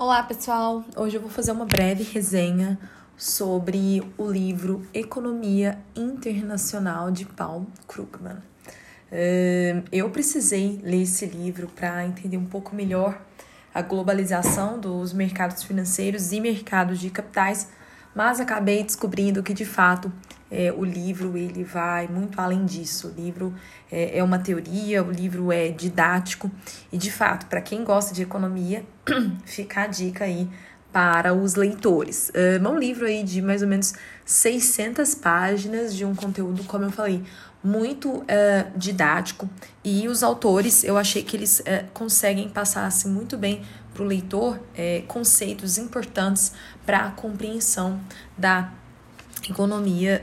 Olá, pessoal! Hoje eu vou fazer uma breve resenha sobre o livro Economia Internacional de Paul Krugman. Eu precisei ler esse livro para entender um pouco melhor a globalização dos mercados financeiros e mercados de capitais, mas acabei descobrindo que de fato é, o livro ele vai muito além disso. O livro é, é uma teoria, o livro é didático e de fato para quem gosta de economia fica a dica aí para os leitores. É um livro aí de mais ou menos 600 páginas de um conteúdo, como eu falei, muito uh, didático e os autores, eu achei que eles uh, conseguem passar assim, muito bem para o leitor uh, conceitos importantes para a compreensão da economia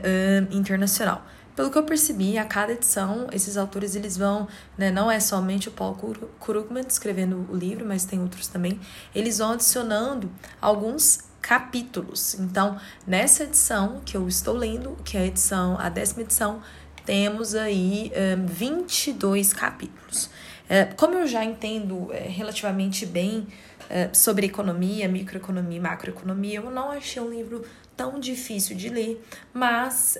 internacional. Pelo que eu percebi, a cada edição, esses autores eles vão, né, não é somente o Paul Krugman escrevendo o livro, mas tem outros também, eles vão adicionando alguns capítulos. Então, nessa edição que eu estou lendo, que é a edição, a décima edição, temos aí um, 22 capítulos. Uh, como eu já entendo uh, relativamente bem uh, sobre economia, microeconomia e macroeconomia, eu não achei um livro tão difícil de ler, mas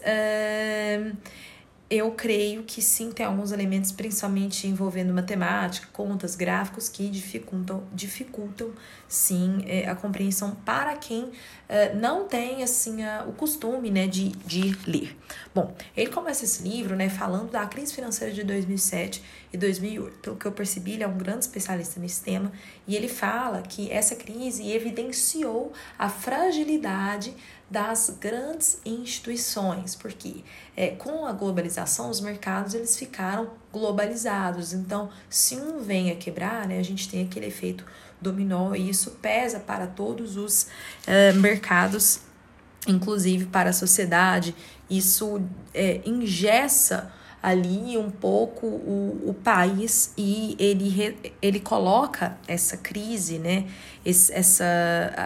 eu creio que sim, tem alguns elementos, principalmente envolvendo matemática, contas, gráficos, que dificultam, dificultam sim é, a compreensão para quem é, não tem assim a, o costume né, de, de ler. Bom, ele começa esse livro né, falando da crise financeira de 2007 e 2008. Pelo que eu percebi, ele é um grande especialista nesse tema e ele fala que essa crise evidenciou a fragilidade das grandes instituições, porque é, com a globalização os mercados eles ficaram globalizados. Então, se um vem a quebrar, né, a gente tem aquele efeito dominó e isso pesa para todos os é, mercados, inclusive para a sociedade. Isso é, ingessa ali um pouco o, o país e ele, ele coloca essa crise, né, esse, essa,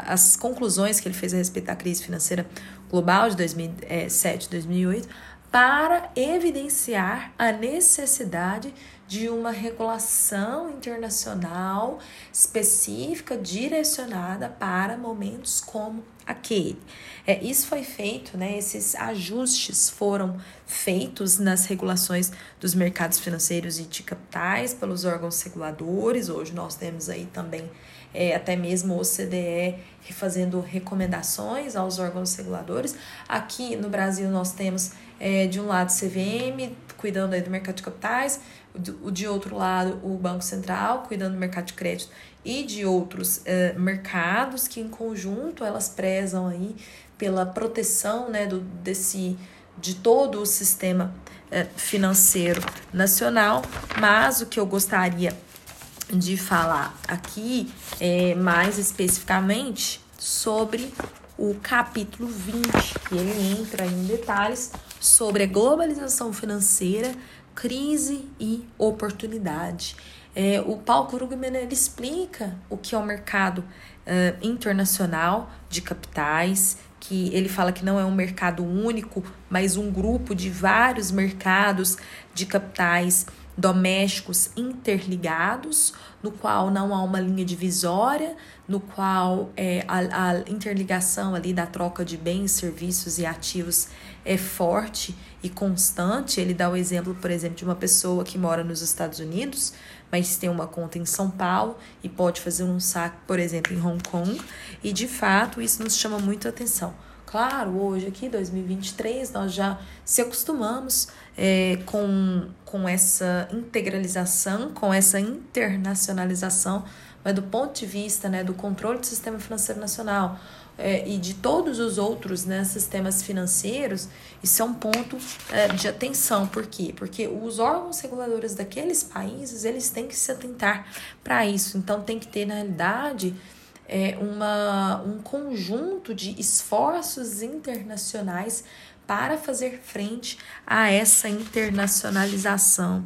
as conclusões que ele fez a respeito da crise financeira global de 2007, 2008, para evidenciar a necessidade de uma regulação internacional específica, direcionada para momentos como aquele. É, isso foi feito, né, esses ajustes foram feitos nas regulações dos mercados financeiros e de capitais pelos órgãos reguladores. Hoje nós temos aí também é, até mesmo o OCDE fazendo recomendações aos órgãos reguladores. Aqui no Brasil nós temos é, de um lado CVM, cuidando aí do mercado de capitais, o de outro lado o Banco Central, cuidando do mercado de crédito e de outros é, mercados que em conjunto elas prezam aí pela proteção né, do, desse, de todo o sistema é, financeiro nacional, mas o que eu gostaria de falar aqui é, mais especificamente sobre o capítulo 20, que ele entra em detalhes sobre a globalização financeira, crise e oportunidade. É, o Paul Krugman ele explica o que é o mercado uh, internacional de capitais, que ele fala que não é um mercado único, mas um grupo de vários mercados de capitais domésticos interligados, no qual não há uma linha divisória, no qual é, a, a interligação ali da troca de bens, serviços e ativos é forte e constante. Ele dá o exemplo, por exemplo, de uma pessoa que mora nos Estados Unidos, mas tem uma conta em São Paulo e pode fazer um saque, por exemplo, em Hong Kong, e de fato isso nos chama muito atenção. Claro, hoje aqui, 2023, nós já se acostumamos é, com, com essa integralização, com essa internacionalização, mas do ponto de vista né, do controle do sistema financeiro nacional é, e de todos os outros né, sistemas financeiros, isso é um ponto é, de atenção. Por quê? Porque os órgãos reguladores daqueles países, eles têm que se atentar para isso. Então, tem que ter, na realidade é, uma, um conjunto de esforços internacionais para fazer frente a essa internacionalização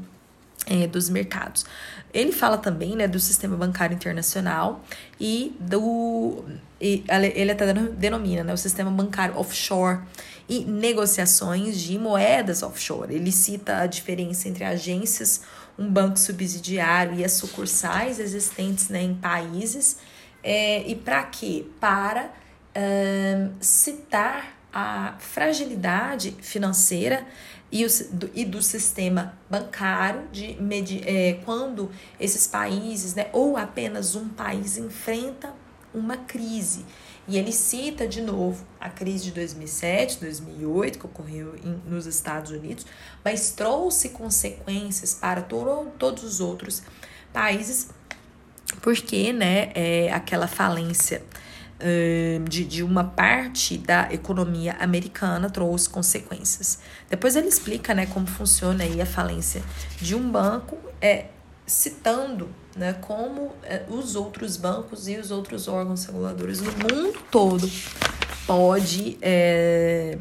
é, dos mercados. Ele fala também né, do sistema bancário internacional e do. E ele até denomina né, o sistema bancário offshore e negociações de moedas offshore. Ele cita a diferença entre agências, um banco subsidiário e as sucursais existentes né, em países É, e para quê? Para um, citar a fragilidade financeira e, o, do, e do sistema bancário de é, quando esses países, né, ou apenas um país enfrenta uma crise. E ele cita de novo a crise de 2007, 2008, que ocorreu em, nos Estados Unidos, mas trouxe consequências para to todos os outros países, porque né, é, aquela falência de, de uma parte da economia americana trouxe consequências. Depois ele explica né, como funciona aí a falência de um banco, é, citando né, como é, os outros bancos e os outros órgãos reguladores no mundo todo pode é,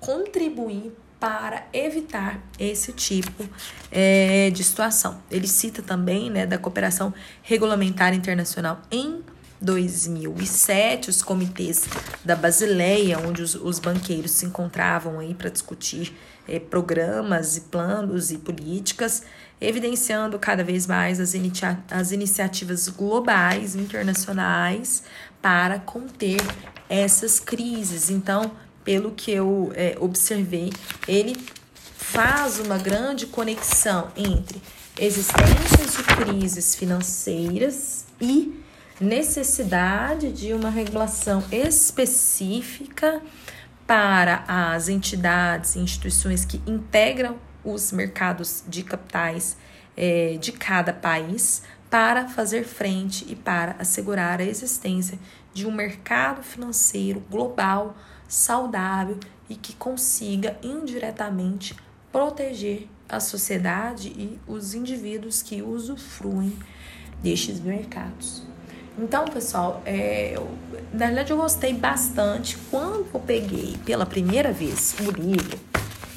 contribuir para evitar esse tipo é, de situação. Ele cita também né, da cooperação regulamentar internacional em 2007, os comitês da Basileia, onde os, os banqueiros se encontravam aí para discutir eh, programas e planos e políticas, evidenciando cada vez mais as, inicia as iniciativas globais, internacionais, para conter essas crises. Então, pelo que eu eh, observei, ele faz uma grande conexão entre existências de crises financeiras e necessidade de uma regulação específica para as entidades e instituições que integram os mercados de capitais é, de cada país para fazer frente e para assegurar a existência de um mercado financeiro global saudável e que consiga indiretamente proteger a sociedade e os indivíduos que usufruem destes mercados. Então, pessoal, é, eu, na verdade eu gostei bastante. Quando eu peguei pela primeira vez o livro,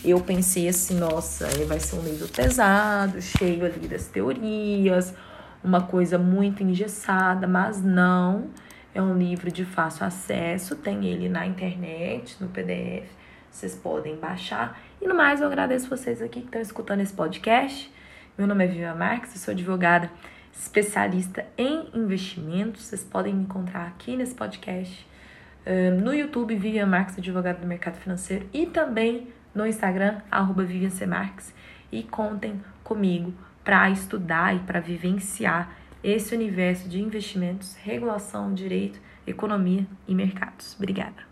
eu pensei assim, nossa, vai ser um livro pesado, cheio ali das teorias, uma coisa muito engessada, mas não. É um livro de fácil acesso, tem ele na internet, no PDF, vocês podem baixar. E no mais, eu agradeço vocês aqui que estão escutando esse podcast. Meu nome é Vivian Marques, eu sou advogada especialista em investimentos. Vocês podem me encontrar aqui nesse podcast, no YouTube, Vivian Marques, advogado do mercado financeiro, e também no Instagram, arroba Vivian C. Marques. E contem comigo para estudar e para vivenciar esse universo de investimentos, regulação, direito, economia e mercados. Obrigada.